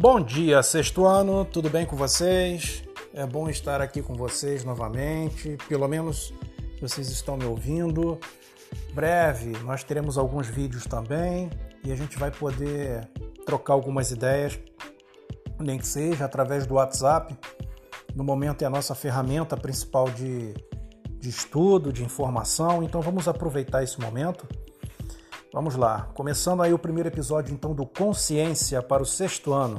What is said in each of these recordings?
Bom dia, sexto ano, tudo bem com vocês? É bom estar aqui com vocês novamente, pelo menos vocês estão me ouvindo. Breve nós teremos alguns vídeos também e a gente vai poder trocar algumas ideias, nem que seja através do WhatsApp. No momento é a nossa ferramenta principal de, de estudo, de informação, então vamos aproveitar esse momento. Vamos lá, começando aí o primeiro episódio então do Consciência para o sexto ano.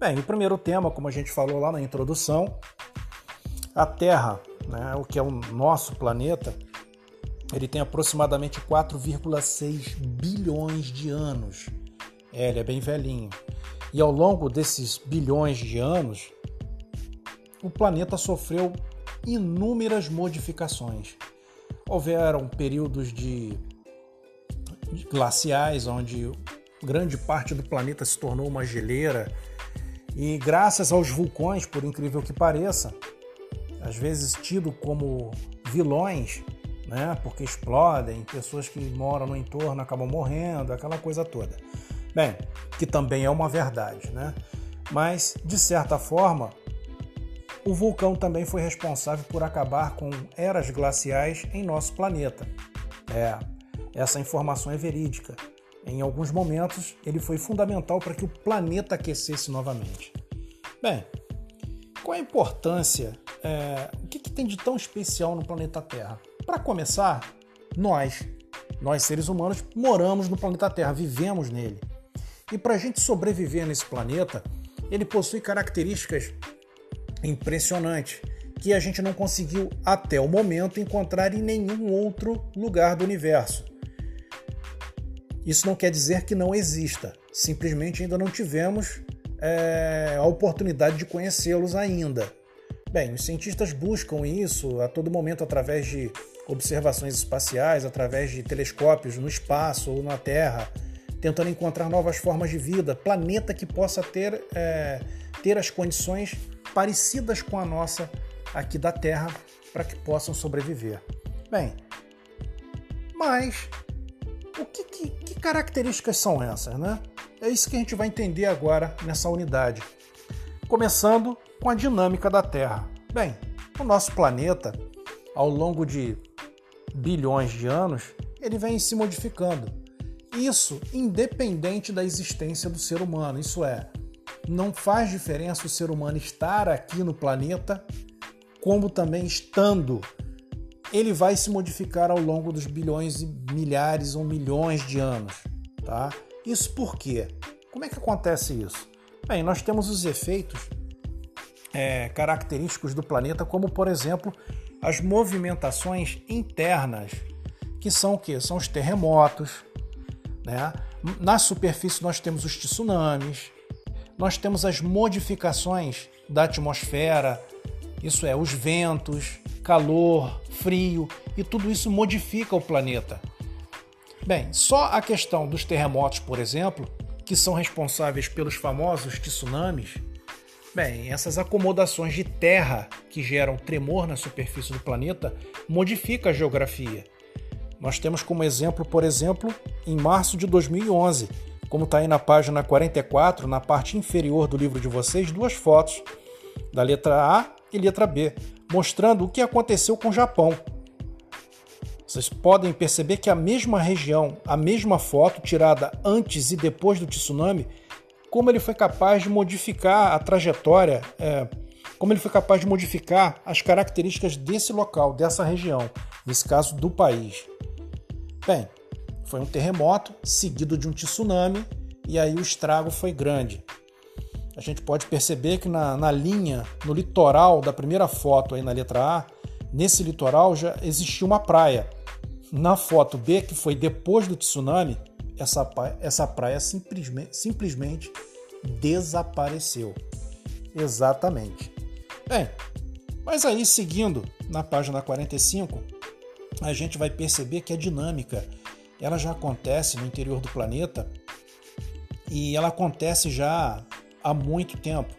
Bem, o primeiro tema, como a gente falou lá na introdução, a Terra, né, o que é o nosso planeta, ele tem aproximadamente 4,6 bilhões de anos. É, ele é bem velhinho. E ao longo desses bilhões de anos, o planeta sofreu inúmeras modificações. Houveram períodos de glaciais, onde grande parte do planeta se tornou uma geleira, e graças aos vulcões, por incrível que pareça, às vezes tido como vilões, né, porque explodem, pessoas que moram no entorno acabam morrendo, aquela coisa toda. Bem, que também é uma verdade, né? Mas, de certa forma, o vulcão também foi responsável por acabar com eras glaciais em nosso planeta. É, essa informação é verídica. Em alguns momentos, ele foi fundamental para que o planeta aquecesse novamente. Bem, qual a importância? É, o que, que tem de tão especial no planeta Terra? Para começar, nós, nós seres humanos, moramos no planeta Terra, vivemos nele. E para a gente sobreviver nesse planeta, ele possui características impressionantes que a gente não conseguiu até o momento encontrar em nenhum outro lugar do universo. Isso não quer dizer que não exista, simplesmente ainda não tivemos é, a oportunidade de conhecê-los ainda. Bem, os cientistas buscam isso a todo momento através de observações espaciais, através de telescópios no espaço ou na Terra, tentando encontrar novas formas de vida, planeta que possa ter, é, ter as condições parecidas com a nossa aqui da Terra para que possam sobreviver. Bem, mas o que, que, que características são essas, né? É isso que a gente vai entender agora nessa unidade. Começando com a dinâmica da Terra. Bem, o nosso planeta, ao longo de bilhões de anos, ele vem se modificando. Isso independente da existência do ser humano. Isso é, não faz diferença o ser humano estar aqui no planeta, como também estando ele vai se modificar ao longo dos bilhões e milhares ou milhões de anos, tá? Isso por quê? Como é que acontece isso? Bem, nós temos os efeitos é, característicos do planeta, como por exemplo as movimentações internas, que são o que? São os terremotos, né? Na superfície nós temos os tsunamis, nós temos as modificações da atmosfera, isso é, os ventos, calor, frio e tudo isso modifica o planeta. Bem, só a questão dos terremotos, por exemplo, que são responsáveis pelos famosos tsunamis, bem, essas acomodações de terra que geram tremor na superfície do planeta modifica a geografia. Nós temos como exemplo, por exemplo, em março de 2011, como está aí na página 44, na parte inferior do livro de vocês, duas fotos da letra A e letra B, mostrando o que aconteceu com o Japão. Vocês podem perceber que a mesma região, a mesma foto tirada antes e depois do tsunami, como ele foi capaz de modificar a trajetória, é, como ele foi capaz de modificar as características desse local, dessa região, nesse caso do país. Bem, foi um terremoto seguido de um tsunami e aí o estrago foi grande a gente pode perceber que na, na linha, no litoral da primeira foto aí na letra A, nesse litoral já existia uma praia. Na foto B, que foi depois do tsunami, essa, essa praia simplesmente, simplesmente desapareceu. Exatamente. Bem, mas aí seguindo na página 45, a gente vai perceber que a dinâmica ela já acontece no interior do planeta e ela acontece já há muito tempo.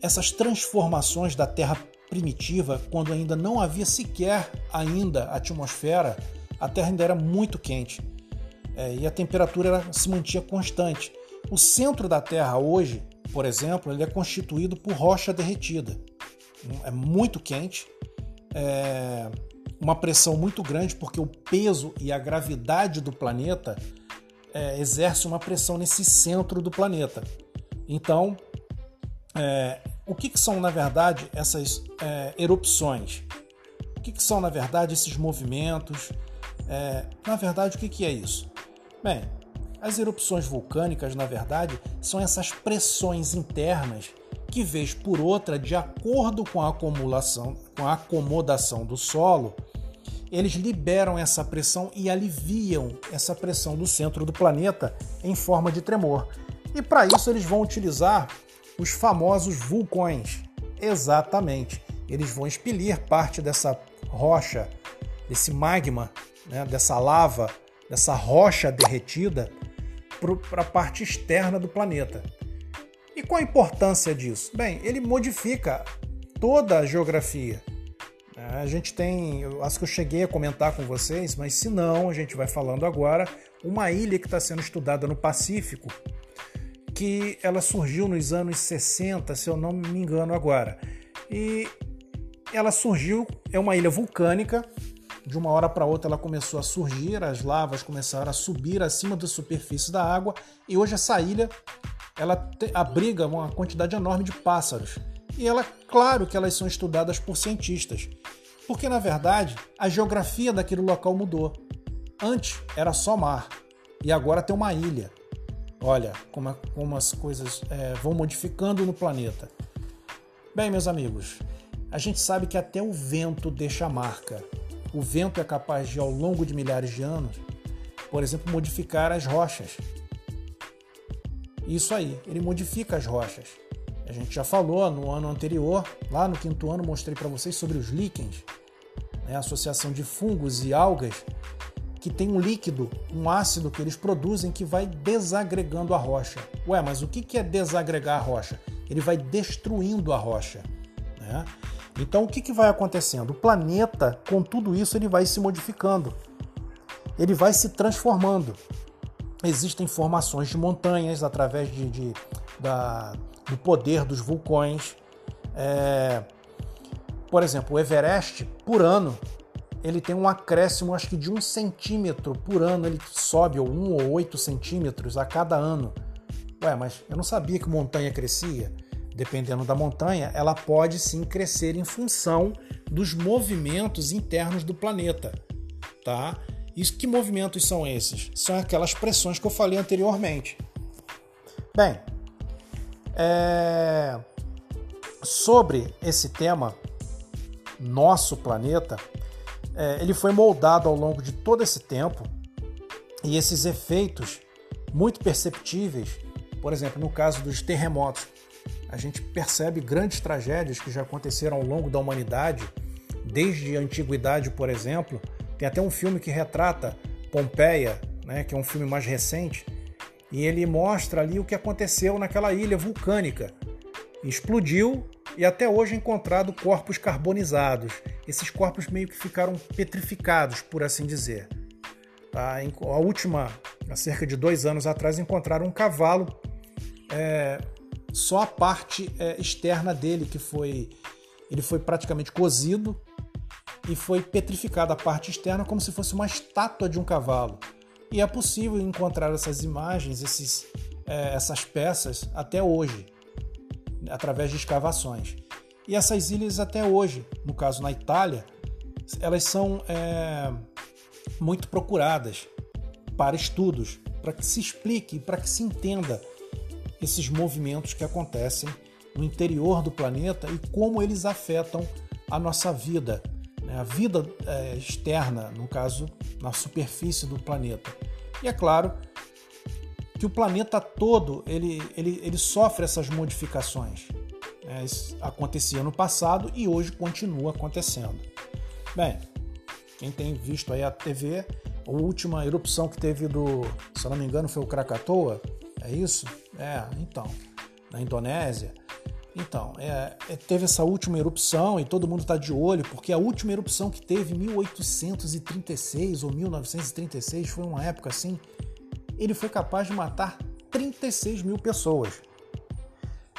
Essas transformações da Terra primitiva, quando ainda não havia sequer ainda atmosfera, a Terra ainda era muito quente é, e a temperatura se mantinha constante. O centro da Terra hoje por exemplo, ele é constituído por rocha derretida. É muito quente, é uma pressão muito grande, porque o peso e a gravidade do planeta é, exerce uma pressão nesse centro do planeta. Então, é, o que, que, são, na verdade, essas é, erupções? O que, que, são, na verdade, esses movimentos? É, na verdade, o que, que é isso? Bem, as erupções vulcânicas, na verdade, são essas pressões internas que, vez por outra, de acordo com a acumulação, com a acomodação do solo, eles liberam essa pressão e aliviam essa pressão do centro do planeta em forma de tremor. E para isso eles vão utilizar os famosos vulcões. Exatamente. Eles vão expelir parte dessa rocha, desse magma, né, dessa lava, dessa rocha derretida para a parte externa do planeta. E qual a importância disso? Bem, ele modifica toda a geografia. A gente tem, eu acho que eu cheguei a comentar com vocês, mas se não, a gente vai falando agora, uma ilha que está sendo estudada no Pacífico, que ela surgiu nos anos 60, se eu não me engano agora. E ela surgiu, é uma ilha vulcânica, de uma hora para outra ela começou a surgir, as lavas começaram a subir acima da superfície da água e hoje essa ilha ela abriga uma quantidade enorme de pássaros. E ela, claro que elas são estudadas por cientistas, porque na verdade a geografia daquele local mudou. Antes era só mar e agora tem uma ilha. Olha como, como as coisas é, vão modificando no planeta. Bem, meus amigos, a gente sabe que até o vento deixa marca. O vento é capaz de, ao longo de milhares de anos, por exemplo, modificar as rochas. Isso aí, ele modifica as rochas. A gente já falou no ano anterior, lá no quinto ano, mostrei para vocês sobre os líquens, né, a associação de fungos e algas que tem um líquido, um ácido que eles produzem que vai desagregando a rocha. Ué, mas o que é desagregar a rocha? Ele vai destruindo a rocha. Né? Então o que, que vai acontecendo? O planeta, com tudo isso, ele vai se modificando. Ele vai se transformando. Existem formações de montanhas através de, de da, do poder dos vulcões. É, por exemplo, o Everest, por ano, ele tem um acréscimo, acho que de um centímetro por ano, ele sobe, ou um ou oito centímetros a cada ano. Ué, mas eu não sabia que montanha crescia. Dependendo da montanha, ela pode sim crescer em função dos movimentos internos do planeta, tá? E que movimentos são esses? São aquelas pressões que eu falei anteriormente. Bem, é... sobre esse tema, nosso planeta, é, ele foi moldado ao longo de todo esse tempo e esses efeitos muito perceptíveis, por exemplo, no caso dos terremotos, a gente percebe grandes tragédias que já aconteceram ao longo da humanidade, desde a antiguidade, por exemplo. Tem até um filme que retrata Pompeia, né, que é um filme mais recente, e ele mostra ali o que aconteceu naquela ilha vulcânica. Explodiu e até hoje é encontrado corpos carbonizados. Esses corpos meio que ficaram petrificados, por assim dizer. A última, há cerca de dois anos atrás, encontraram um cavalo, é, só a parte é, externa dele que foi, ele foi praticamente cozido e foi petrificada a parte externa como se fosse uma estátua de um cavalo. E é possível encontrar essas imagens, esses, é, essas peças até hoje através de escavações. E essas ilhas até hoje, no caso na Itália, elas são é, muito procuradas para estudos, para que se explique, para que se entenda esses movimentos que acontecem no interior do planeta e como eles afetam a nossa vida, né? a vida é, externa, no caso, na superfície do planeta. E é claro, que o planeta todo ele, ele, ele sofre essas modificações. É, isso acontecia no passado e hoje continua acontecendo. Bem, quem tem visto aí a TV, a última erupção que teve do, se eu não me engano, foi o Krakatoa, é isso? É, então, na Indonésia. Então, é, é, teve essa última erupção e todo mundo está de olho, porque a última erupção que teve em 1836 ou 1936 foi uma época assim ele foi capaz de matar 36 mil pessoas.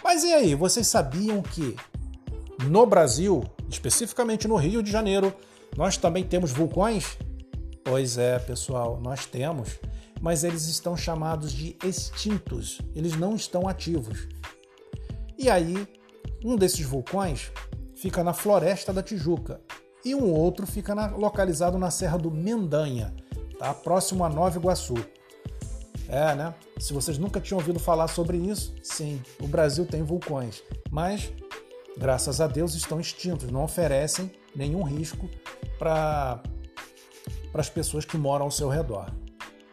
Mas e aí, vocês sabiam que no Brasil, especificamente no Rio de Janeiro, nós também temos vulcões? Pois é, pessoal, nós temos, mas eles estão chamados de extintos, eles não estão ativos. E aí, um desses vulcões fica na Floresta da Tijuca e um outro fica na, localizado na Serra do Mendanha, tá? próximo a Nova Iguaçu. É, né? Se vocês nunca tinham ouvido falar sobre isso, sim, o Brasil tem vulcões, mas graças a Deus estão extintos, não oferecem nenhum risco para as pessoas que moram ao seu redor.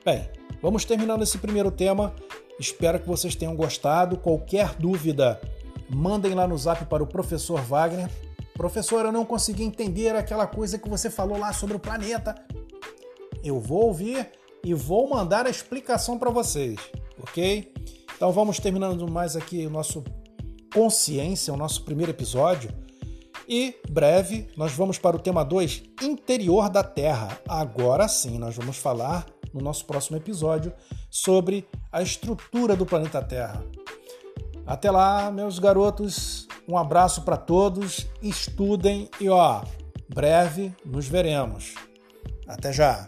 Bem, vamos terminando esse primeiro tema. Espero que vocês tenham gostado. Qualquer dúvida, mandem lá no zap para o professor Wagner. Professor, eu não consegui entender aquela coisa que você falou lá sobre o planeta. Eu vou ouvir e vou mandar a explicação para vocês, ok? Então vamos terminando mais aqui o nosso Consciência, o nosso primeiro episódio. E breve nós vamos para o tema 2, Interior da Terra. Agora sim, nós vamos falar no nosso próximo episódio sobre a estrutura do planeta Terra. Até lá, meus garotos, um abraço para todos, estudem e ó, breve nos veremos. Até já!